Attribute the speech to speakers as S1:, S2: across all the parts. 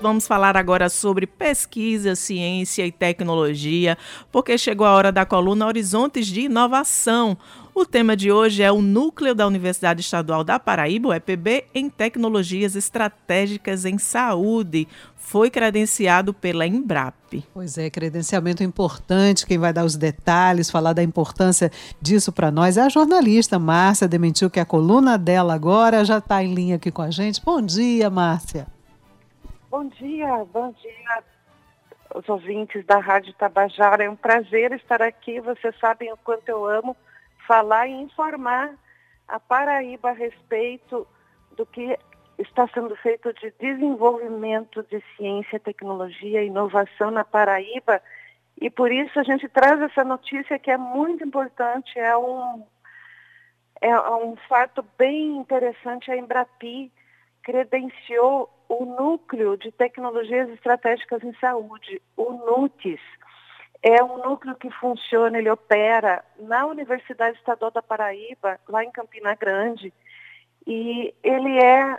S1: Vamos falar agora sobre pesquisa, ciência e tecnologia, porque chegou a hora da coluna Horizontes de Inovação. O tema de hoje é o Núcleo da Universidade Estadual da Paraíba, o EPB, em Tecnologias Estratégicas em Saúde. Foi credenciado pela Embrap.
S2: Pois é, credenciamento importante. Quem vai dar os detalhes, falar da importância disso para nós é a jornalista Márcia Dementiu, que é a coluna dela agora já está em linha aqui com a gente. Bom dia, Márcia.
S3: Bom dia, bom dia os ouvintes da Rádio Tabajara. É um prazer estar aqui. Vocês sabem o quanto eu amo falar e informar a Paraíba a respeito do que está sendo feito de desenvolvimento de ciência, tecnologia e inovação na Paraíba. E por isso a gente traz essa notícia que é muito importante, é um, é um fato bem interessante. A Embrapi credenciou o Núcleo de Tecnologias Estratégicas em Saúde, o NUTES, é um núcleo que funciona, ele opera na Universidade Estadual da Paraíba, lá em Campina Grande, e ele é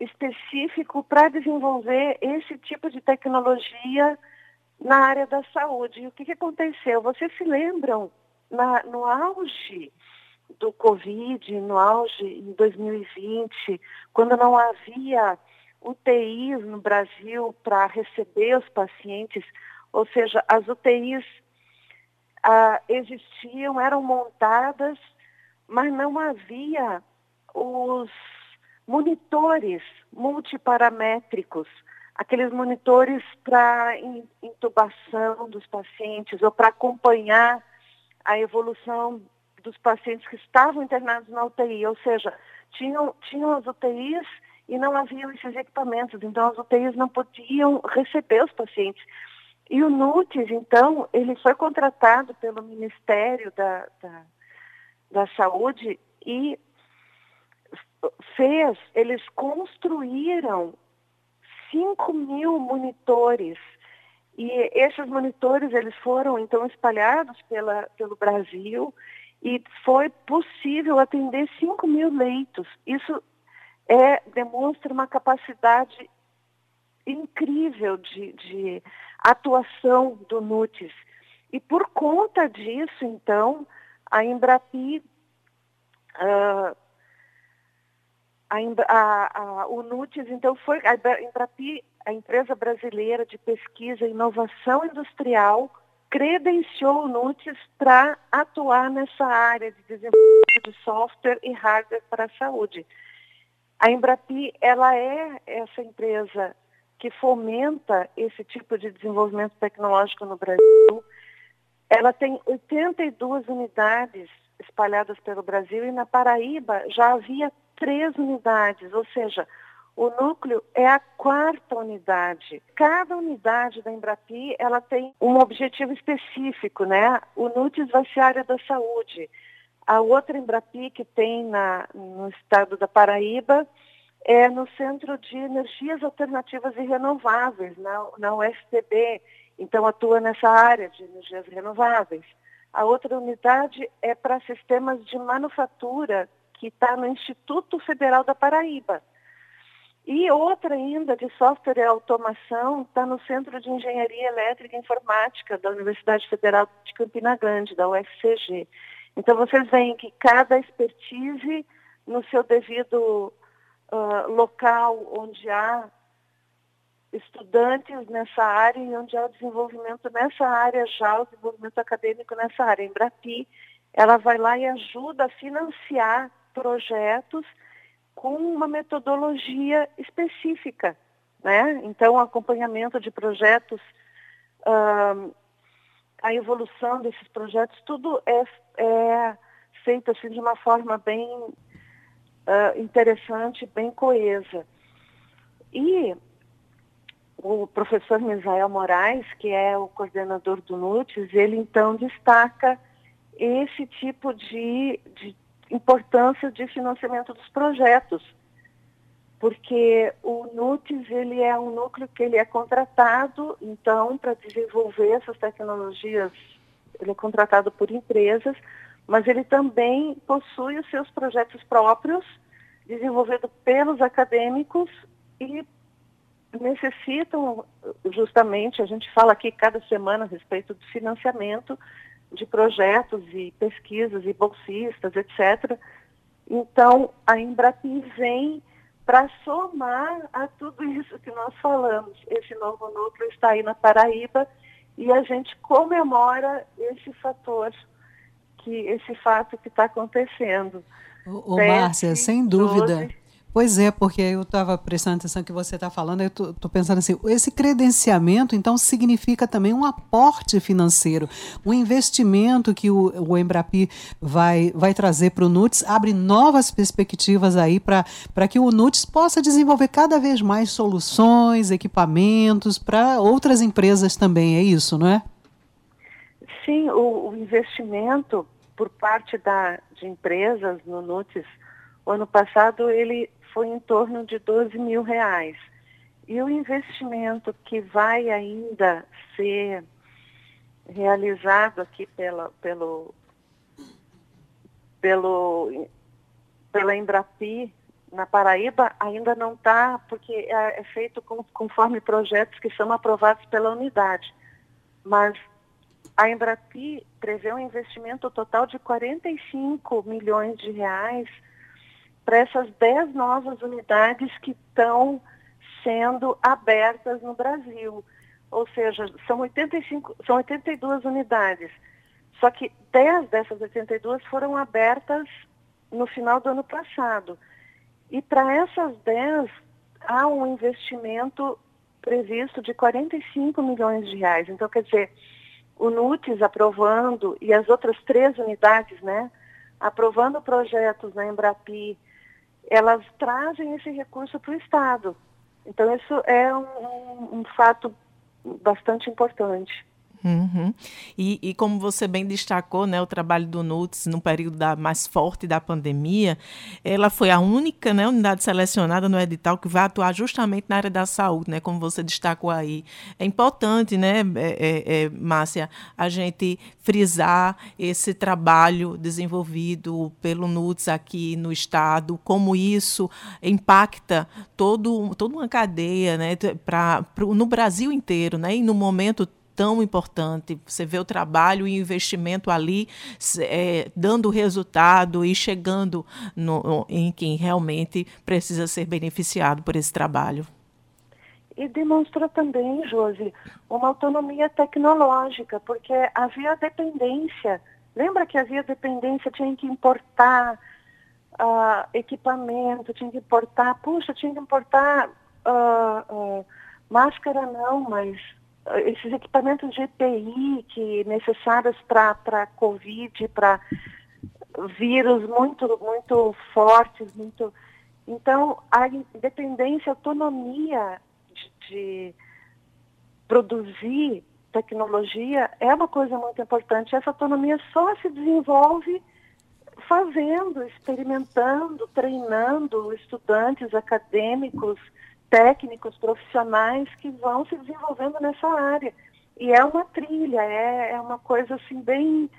S3: específico para desenvolver esse tipo de tecnologia na área da saúde. E o que, que aconteceu? Vocês se lembram, na, no auge do Covid, no auge em 2020, quando não havia UTIs no Brasil para receber os pacientes, ou seja, as UTIs ah, existiam, eram montadas, mas não havia os monitores multiparamétricos, aqueles monitores para intubação dos pacientes ou para acompanhar a evolução dos pacientes que estavam internados na UTI, ou seja, tinham, tinham as UTIs e não haviam esses equipamentos, então as UTIs não podiam receber os pacientes. E o NUTES, então, ele foi contratado pelo Ministério da, da, da Saúde e fez, eles construíram 5 mil monitores. E esses monitores, eles foram, então, espalhados pela, pelo Brasil e foi possível atender 5 mil leitos. Isso é, demonstra uma capacidade incrível de, de atuação do NUTES. E por conta disso, então, a Embrapi, uh, a, a, a, o NUTES, então, foi a Embrapi, a empresa brasileira de pesquisa e inovação industrial, credenciou o NUTES para atuar nessa área de desenvolvimento de software e hardware para a saúde. A Embrapi, ela é essa empresa que fomenta esse tipo de desenvolvimento tecnológico no Brasil. Ela tem 82 unidades espalhadas pelo Brasil e na Paraíba já havia três unidades, ou seja, o núcleo é a quarta unidade. Cada unidade da Embrapi, ela tem um objetivo específico, né? O NUTES vai ser área da saúde. A outra Embrapi que tem na, no estado da Paraíba é no Centro de Energias Alternativas e Renováveis, na, na UFPB. Então, atua nessa área de energias renováveis. A outra unidade é para sistemas de manufatura, que está no Instituto Federal da Paraíba. E outra ainda de software e automação está no Centro de Engenharia Elétrica e Informática da Universidade Federal de Campina Grande, da UFCG. Então vocês veem que cada expertise no seu devido uh, local onde há estudantes nessa área e onde há o desenvolvimento nessa área já, o desenvolvimento acadêmico nessa área. A Embrapi, ela vai lá e ajuda a financiar projetos com uma metodologia específica, né? Então, acompanhamento de projetos, uh, a evolução desses projetos, tudo é, é feito assim de uma forma bem uh, interessante, bem coesa. E o professor Misael Moraes, que é o coordenador do NUTES, ele então destaca esse tipo de, de importância de financiamento dos projetos, porque o NUTES ele é um núcleo que ele é contratado, então, para desenvolver essas tecnologias, ele é contratado por empresas, mas ele também possui os seus projetos próprios desenvolvido pelos acadêmicos e necessitam justamente, a gente fala aqui cada semana a respeito do financiamento de projetos e pesquisas e bolsistas, etc. Então, a Embrapi vem para somar a tudo isso que nós falamos. Esse novo núcleo está aí na Paraíba e a gente comemora esse fator, que esse fato que está acontecendo.
S2: Ô, Márcia, sem dúvida. 12, Pois é, porque eu estava prestando atenção que você está falando, eu estou pensando assim, esse credenciamento, então, significa também um aporte financeiro, um investimento que o, o Embrapi vai, vai trazer para o NUTS, abre novas perspectivas aí para que o NUTS possa desenvolver cada vez mais soluções, equipamentos para outras empresas também, é isso, não é?
S3: Sim, o, o investimento por parte da, de empresas no NUTS, o ano passado ele foi em torno de 12 mil reais. E o investimento que vai ainda ser realizado aqui pela, pelo, pelo, pela Embrapi na Paraíba ainda não está, porque é, é feito com, conforme projetos que são aprovados pela unidade. Mas a Embrapi prevê um investimento total de 45 milhões de reais para essas 10 novas unidades que estão sendo abertas no Brasil. Ou seja, são, 85, são 82 unidades. Só que 10 dessas 82 foram abertas no final do ano passado. E para essas 10, há um investimento previsto de 45 milhões de reais. Então, quer dizer, o NUTES aprovando e as outras três unidades, né, aprovando projetos na Embrapi elas trazem esse recurso para o Estado. Então, isso é um, um, um fato bastante importante.
S1: Uhum. E, e, como você bem destacou, né, o trabalho do NUTS no período da, mais forte da pandemia, ela foi a única né, unidade selecionada no edital que vai atuar justamente na área da saúde, né, como você destacou aí. É importante, né, é, é, é Márcia, a gente frisar esse trabalho desenvolvido pelo NUTS aqui no Estado, como isso impacta todo, toda uma cadeia né, pra, pro, no Brasil inteiro, né, e no momento tão importante. Você vê o trabalho e o investimento ali é, dando resultado e chegando no, em quem realmente precisa ser beneficiado por esse trabalho.
S3: E demonstrou também, Josi, uma autonomia tecnológica, porque havia dependência. Lembra que havia dependência, tinha que importar uh, equipamento, tinha que importar, puxa, tinha que importar uh, uh, máscara não, mas esses equipamentos de EPI que necessários para Covid, para vírus muito, muito fortes, muito. Então, a independência, a autonomia de, de produzir tecnologia é uma coisa muito importante. Essa autonomia só se desenvolve fazendo, experimentando, treinando estudantes acadêmicos, técnicos, profissionais que vão se desenvolvendo nessa área. E é uma trilha, é, é uma coisa assim bem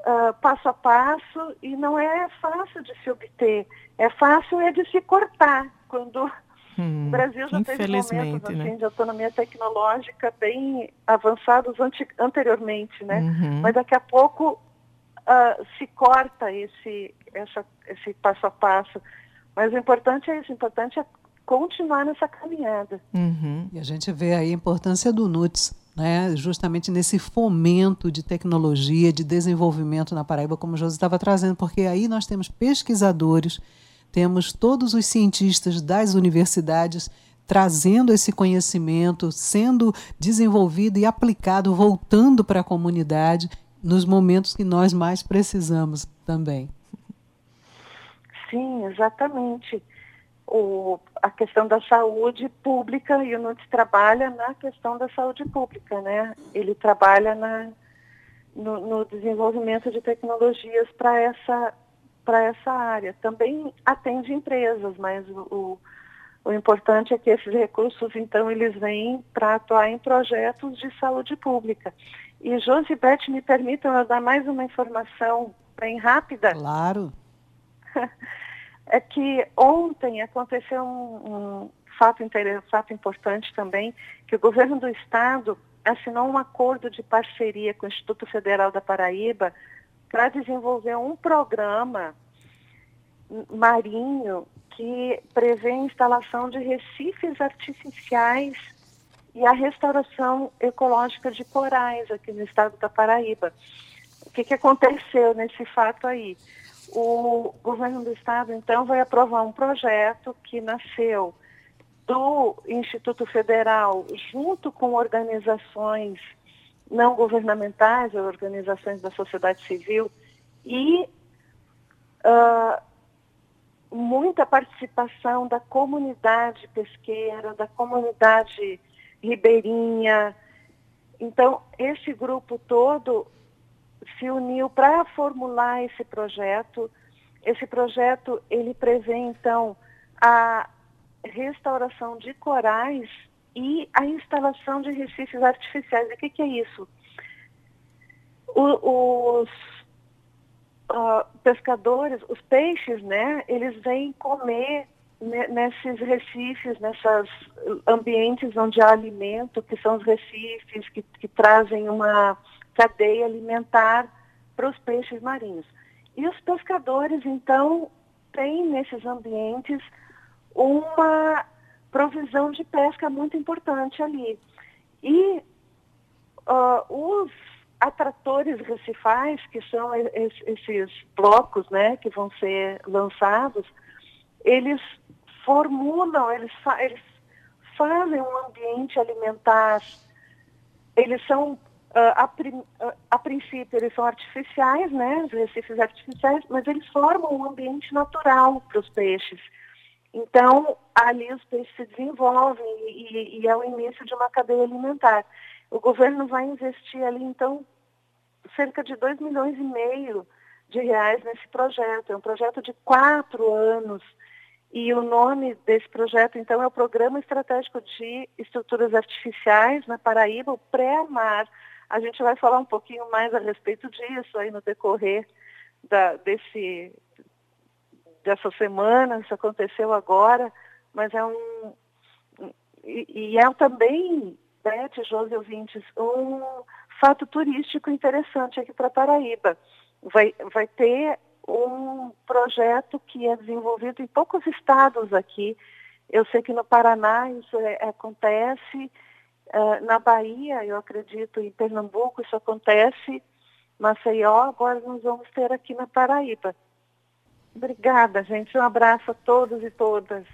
S3: uh, passo a passo e não é fácil de se obter. É fácil é de se cortar quando hum, o Brasil já teve momentos assim, né? de autonomia tecnológica bem avançados anteriormente, né? Uhum. Mas daqui a pouco uh, se corta esse, essa, esse passo a passo. Mas o importante é isso, o importante é continuar nessa caminhada.
S2: Uhum. E a gente vê aí a importância do NUTS, né, justamente nesse fomento de tecnologia, de desenvolvimento na Paraíba, como o José estava trazendo, porque aí nós temos pesquisadores, temos todos os cientistas das universidades trazendo esse conhecimento, sendo desenvolvido e aplicado, voltando para a comunidade nos momentos que nós mais precisamos também.
S3: Sim, exatamente o, a questão da saúde pública e o NUTS trabalha na questão da saúde pública, né? Ele trabalha na, no, no desenvolvimento de tecnologias para essa, para essa área. Também atende empresas, mas o, o, o importante é que esses recursos, então, eles vêm para atuar em projetos de saúde pública. E Josibete, me permitam eu dar mais uma informação bem rápida?
S2: Claro.
S3: é que ontem aconteceu um, um fato, fato importante também, que o governo do estado assinou um acordo de parceria com o Instituto Federal da Paraíba para desenvolver um programa marinho que prevê a instalação de recifes artificiais e a restauração ecológica de corais aqui no estado da Paraíba. O que, que aconteceu nesse fato aí? O governo do estado, então, vai aprovar um projeto que nasceu do Instituto Federal, junto com organizações não governamentais, organizações da sociedade civil, e uh, muita participação da comunidade pesqueira, da comunidade ribeirinha. Então, esse grupo todo se uniu para formular esse projeto. Esse projeto, ele prevê, então, a restauração de corais e a instalação de recifes artificiais. O que, que é isso? O, os uh, pescadores, os peixes, né, eles vêm comer nesses recifes, nesses ambientes onde há alimento, que são os recifes, que, que trazem uma cadeia alimentar para os peixes marinhos. E os pescadores, então, têm nesses ambientes uma provisão de pesca muito importante ali. E uh, os atratores recifais, que são esses blocos né, que vão ser lançados, eles formulam, eles, fa eles fazem um ambiente alimentar, eles são, a, uh, a, princípio, eles são artificiais, né, os recifes artificiais, mas eles formam um ambiente natural para os peixes. Então, ali os peixes se desenvolvem e, e, é o início de uma cadeia alimentar. O governo vai investir ali, então, cerca de 2 milhões e meio de reais nesse projeto. É um projeto de quatro anos. E o nome desse projeto, então, é o Programa Estratégico de Estruturas Artificiais na Paraíba, o Pré-Amar. A gente vai falar um pouquinho mais a respeito disso aí no decorrer da, desse, dessa semana, isso aconteceu agora, mas é um. E, e é também, Beth, José ouvintes, um fato turístico interessante aqui para Paraíba. Vai, vai ter um projeto que é desenvolvido em poucos estados aqui. Eu sei que no Paraná isso é, acontece, uh, na Bahia, eu acredito, em Pernambuco isso acontece, Maceió, agora nós vamos ter aqui na Paraíba. Obrigada, gente. Um abraço a todos e todas.